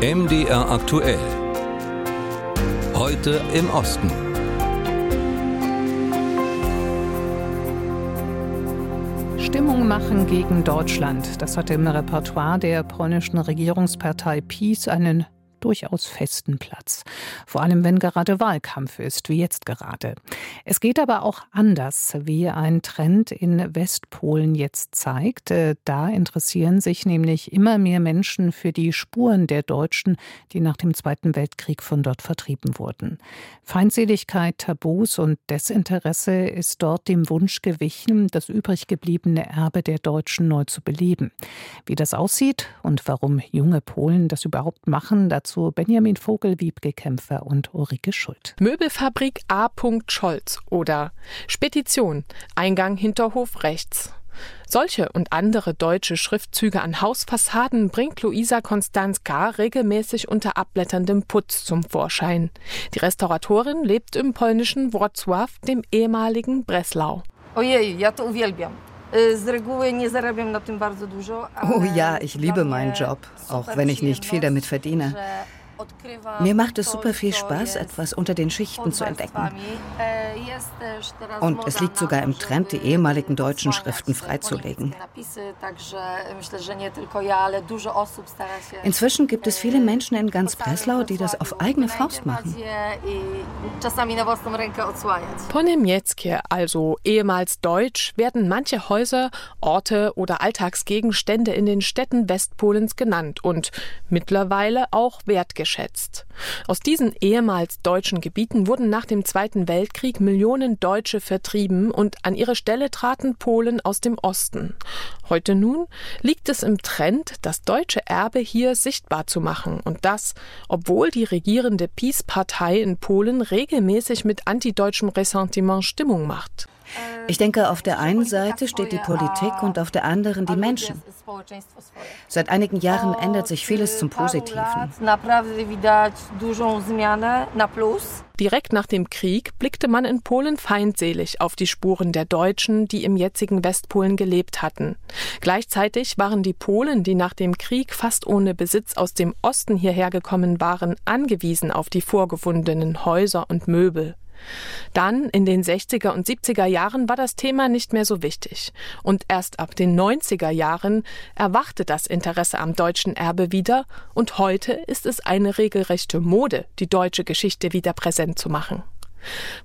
MDR aktuell. Heute im Osten. Stimmung machen gegen Deutschland. Das hatte im Repertoire der polnischen Regierungspartei PiS einen durchaus festen Platz. Vor allem, wenn gerade Wahlkampf ist, wie jetzt gerade. Es geht aber auch anders, wie ein Trend in Westpolen jetzt zeigt. Äh, da interessieren sich nämlich immer mehr Menschen für die Spuren der Deutschen, die nach dem Zweiten Weltkrieg von dort vertrieben wurden. Feindseligkeit, Tabus und Desinteresse ist dort dem Wunsch gewichen, das übrig gebliebene Erbe der Deutschen neu zu beleben. Wie das aussieht und warum junge Polen das überhaupt machen, dazu Dazu Benjamin Vogel, Wiebke Kämpfer und Ulrike Schuld. Möbelfabrik A. Scholz oder Spedition, Eingang Hinterhof rechts. Solche und andere deutsche Schriftzüge an Hausfassaden bringt Luisa Konstanz K. regelmäßig unter abblätterndem Putz zum Vorschein. Die Restauratorin lebt im polnischen Wrocław, dem ehemaligen Breslau. Ojej, ja to uwielbiam. Oh ja, ich liebe meinen Job, auch wenn ich nicht viel damit verdiene. Mir macht es super viel Spaß, etwas unter den Schichten zu entdecken. Und es liegt sogar im Trend, die ehemaligen deutschen Schriften freizulegen. Inzwischen gibt es viele Menschen in ganz Breslau, die das auf eigene Faust machen. Po niemieckie, also ehemals deutsch, werden manche Häuser, Orte oder Alltagsgegenstände in den Städten Westpolens genannt und mittlerweile auch wertgeschätzt geschätzt. Aus diesen ehemals deutschen Gebieten wurden nach dem Zweiten Weltkrieg Millionen Deutsche vertrieben und an ihre Stelle traten Polen aus dem Osten. Heute nun liegt es im Trend, das deutsche Erbe hier sichtbar zu machen und das, obwohl die regierende PiS-Partei in Polen regelmäßig mit antideutschem Ressentiment Stimmung macht. Ich denke, auf der einen Seite steht die Politik und auf der anderen die Menschen. Seit einigen Jahren ändert sich vieles zum Positiven. Direkt nach dem Krieg blickte man in Polen feindselig auf die Spuren der Deutschen, die im jetzigen Westpolen gelebt hatten. Gleichzeitig waren die Polen, die nach dem Krieg fast ohne Besitz aus dem Osten hierher gekommen waren, angewiesen auf die vorgefundenen Häuser und Möbel. Dann, in den 60er und 70er Jahren, war das Thema nicht mehr so wichtig. Und erst ab den 90er Jahren erwachte das Interesse am deutschen Erbe wieder und heute ist es eine regelrechte Mode, die deutsche Geschichte wieder präsent zu machen.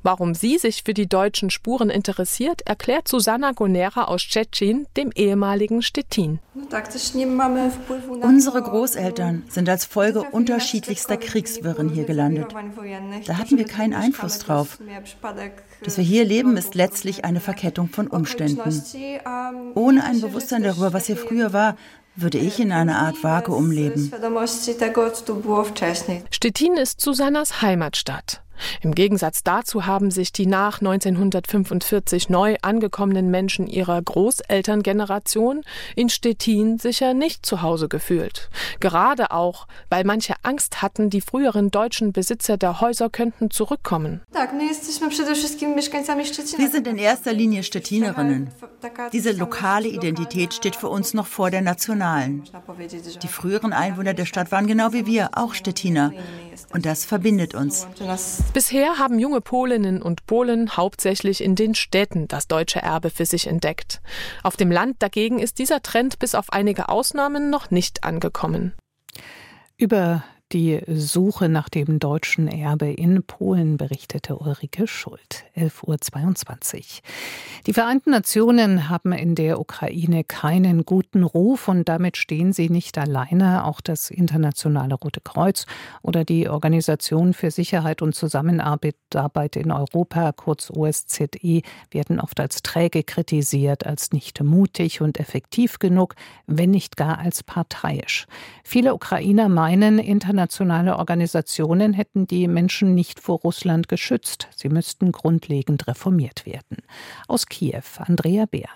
Warum sie sich für die deutschen Spuren interessiert, erklärt Susanna Gonera aus Tschetschen, dem ehemaligen Stettin. Unsere Großeltern sind als Folge unterschiedlichster Kriegswirren hier gelandet. Da hatten wir keinen Einfluss drauf. Dass wir hier leben, ist letztlich eine Verkettung von Umständen. Ohne ein Bewusstsein darüber, was hier früher war, würde ich in eine Art Vakuum leben. Stettin ist Susannas Heimatstadt. Im Gegensatz dazu haben sich die nach 1945 neu angekommenen Menschen ihrer Großelterngeneration in Stettin sicher nicht zu Hause gefühlt. Gerade auch, weil manche Angst hatten, die früheren deutschen Besitzer der Häuser könnten zurückkommen. Wir sind in erster Linie Stettinerinnen. Diese lokale Identität steht für uns noch vor der nationalen. Die früheren Einwohner der Stadt waren genau wie wir, auch Stettiner. Und das verbindet uns. Bisher haben junge Polinnen und Polen hauptsächlich in den Städten das deutsche Erbe für sich entdeckt. Auf dem Land dagegen ist dieser Trend bis auf einige Ausnahmen noch nicht angekommen. Über die Suche nach dem deutschen Erbe in Polen, berichtete Ulrike Schuld. 11.22 Uhr. Die Vereinten Nationen haben in der Ukraine keinen guten Ruf und damit stehen sie nicht alleine. Auch das Internationale Rote Kreuz oder die Organisation für Sicherheit und Zusammenarbeit in Europa, kurz OSZE, werden oft als träge kritisiert, als nicht mutig und effektiv genug, wenn nicht gar als parteiisch. Viele Ukrainer meinen, international internationale Organisationen hätten die Menschen nicht vor Russland geschützt. Sie müssten grundlegend reformiert werden. Aus Kiew, Andrea Bär.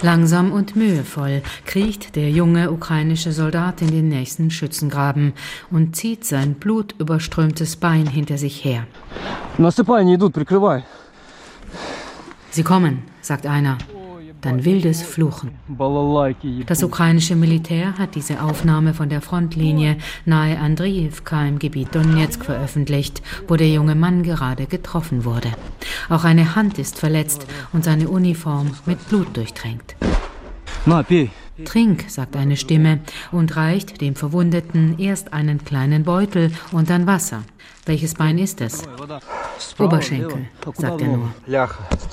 Langsam und mühevoll kriecht der junge ukrainische Soldat in den nächsten Schützengraben und zieht sein blutüberströmtes Bein hinter sich her. Sie kommen, sagt einer. Dann wildes Fluchen. Das ukrainische Militär hat diese Aufnahme von der Frontlinie nahe Andriivka im Gebiet Donetsk veröffentlicht, wo der junge Mann gerade getroffen wurde. Auch eine Hand ist verletzt und seine Uniform mit Blut durchtränkt. Trink, sagt eine Stimme und reicht dem Verwundeten erst einen kleinen Beutel und dann Wasser. Welches Bein ist es? Oberschenkel, sagt er nur.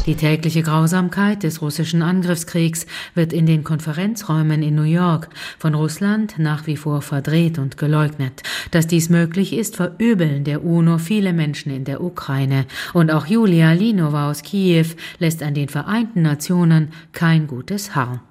Die tägliche Grausamkeit des russischen Angriffskriegs wird in den Konferenzräumen in New York von Russland nach wie vor verdreht und geleugnet. Dass dies möglich ist, verübeln der UNO viele Menschen in der Ukraine. Und auch Julia Linova aus Kiew lässt an den Vereinten Nationen kein gutes Haar.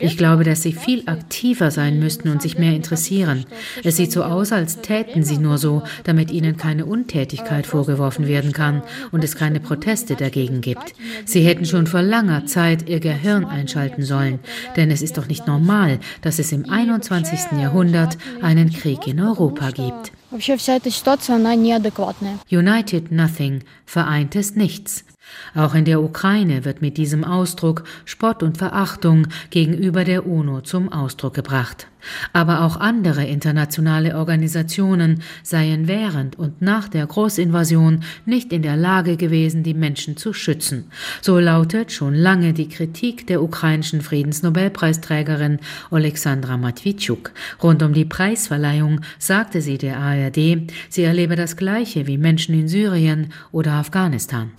Ich glaube, dass sie viel aktiver sein müssten und sich mehr interessieren. Es sieht so aus, als täten sie nur so, damit ihnen keine Untätigkeit vorgeworfen werden kann und es keine Proteste dagegen gibt. Sie hätten schon vor langer Zeit ihr Gehirn einschalten sollen, denn es ist doch nicht normal, dass es im 21. Jahrhundert einen Krieg in Europa gibt. United Nothing, vereintes Nichts. Auch in der Ukraine wird mit diesem Ausdruck Spott und Verachtung gegenüber der UNO zum Ausdruck gebracht. Aber auch andere internationale Organisationen seien während und nach der Großinvasion nicht in der Lage gewesen, die Menschen zu schützen. So lautet schon lange die Kritik der ukrainischen Friedensnobelpreisträgerin Alexandra Matwitschuk. Rund um die Preisverleihung sagte sie der ARD, sie erlebe das Gleiche wie Menschen in Syrien oder Afghanistan.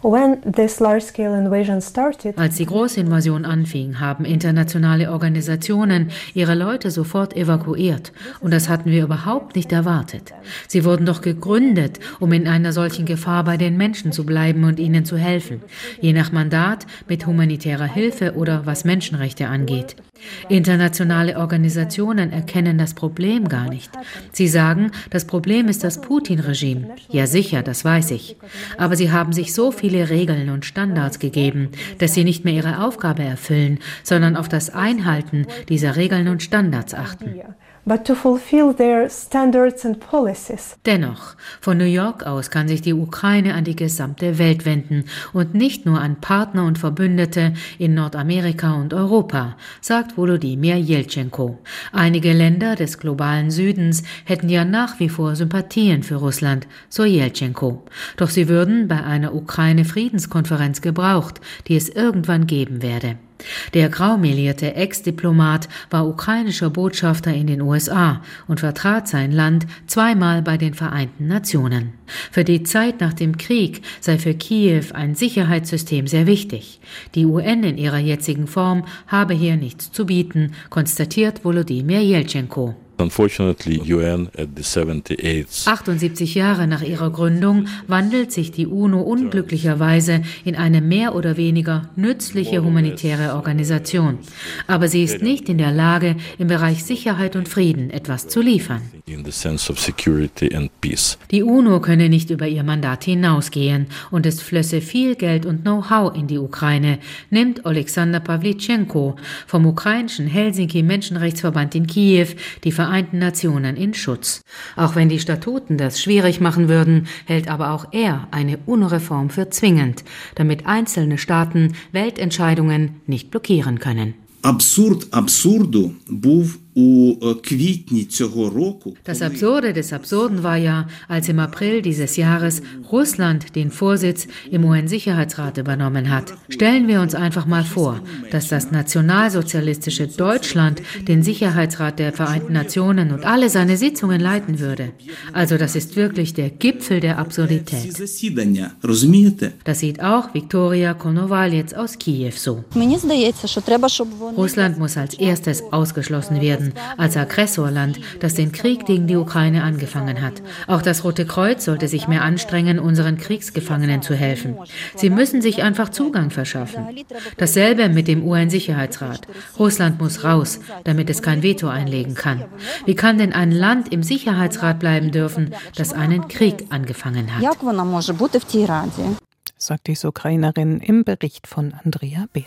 Als die Großinvasion anfing, haben internationale Organisationen ihre Leute sofort evakuiert. Und das hatten wir überhaupt nicht erwartet. Sie wurden doch gegründet, um in einer solchen Gefahr bei den Menschen zu bleiben und ihnen zu helfen. Je nach Mandat mit humanitärer Hilfe oder was Menschenrechte angeht. Internationale Organisationen erkennen das Problem gar nicht. Sie sagen, das Problem ist das Putin-Regime. Ja sicher, das weiß ich. Aber sie haben sich so viele Regeln und Standards gegeben, dass sie nicht mehr ihre Aufgabe erfüllen, sondern auf das Einhalten dieser Regeln und Standards achten but to fulfill their standards and policies. Dennoch, von New York aus kann sich die Ukraine an die gesamte Welt wenden und nicht nur an Partner und Verbündete in Nordamerika und Europa, sagt Volodymyr Jeltschenko. Einige Länder des globalen Südens hätten ja nach wie vor Sympathien für Russland, so Jeltschenko. Doch sie würden bei einer Ukraine-Friedenskonferenz gebraucht, die es irgendwann geben werde. Der graumelierte Ex-Diplomat war ukrainischer Botschafter in den USA und vertrat sein Land zweimal bei den Vereinten Nationen. Für die Zeit nach dem Krieg sei für Kiew ein Sicherheitssystem sehr wichtig. Die UN in ihrer jetzigen Form habe hier nichts zu bieten, konstatiert Volodymyr Jeltschenko. 78 Jahre nach ihrer Gründung wandelt sich die UNO unglücklicherweise in eine mehr oder weniger nützliche humanitäre Organisation. Aber sie ist nicht in der Lage, im Bereich Sicherheit und Frieden etwas zu liefern. Die UNO könne nicht über ihr Mandat hinausgehen und es flösse viel Geld und Know-how in die Ukraine, nimmt Alexander Pawlitschenko vom ukrainischen Helsinki Menschenrechtsverband in Kiew die Vereinten Nationen in Schutz. Auch wenn die Statuten das schwierig machen würden, hält aber auch er eine UNO-Reform für zwingend, damit einzelne Staaten Weltentscheidungen nicht blockieren können. Абсурд абсурду був das Absurde des Absurden war ja, als im April dieses Jahres Russland den Vorsitz im UN-Sicherheitsrat übernommen hat. Stellen wir uns einfach mal vor, dass das nationalsozialistische Deutschland den Sicherheitsrat der Vereinten Nationen und alle seine Sitzungen leiten würde. Also das ist wirklich der Gipfel der Absurdität. Das sieht auch Viktoria Konovalets aus Kiew so. Russland muss als erstes ausgeschlossen werden als Aggressorland, das den Krieg gegen die Ukraine angefangen hat. Auch das Rote Kreuz sollte sich mehr anstrengen, unseren Kriegsgefangenen zu helfen. Sie müssen sich einfach Zugang verschaffen. Dasselbe mit dem UN-Sicherheitsrat. Russland muss raus, damit es kein Veto einlegen kann. Wie kann denn ein Land im Sicherheitsrat bleiben dürfen, das einen Krieg angefangen hat? Sagt die Ukrainerin im Bericht von Andrea Beer.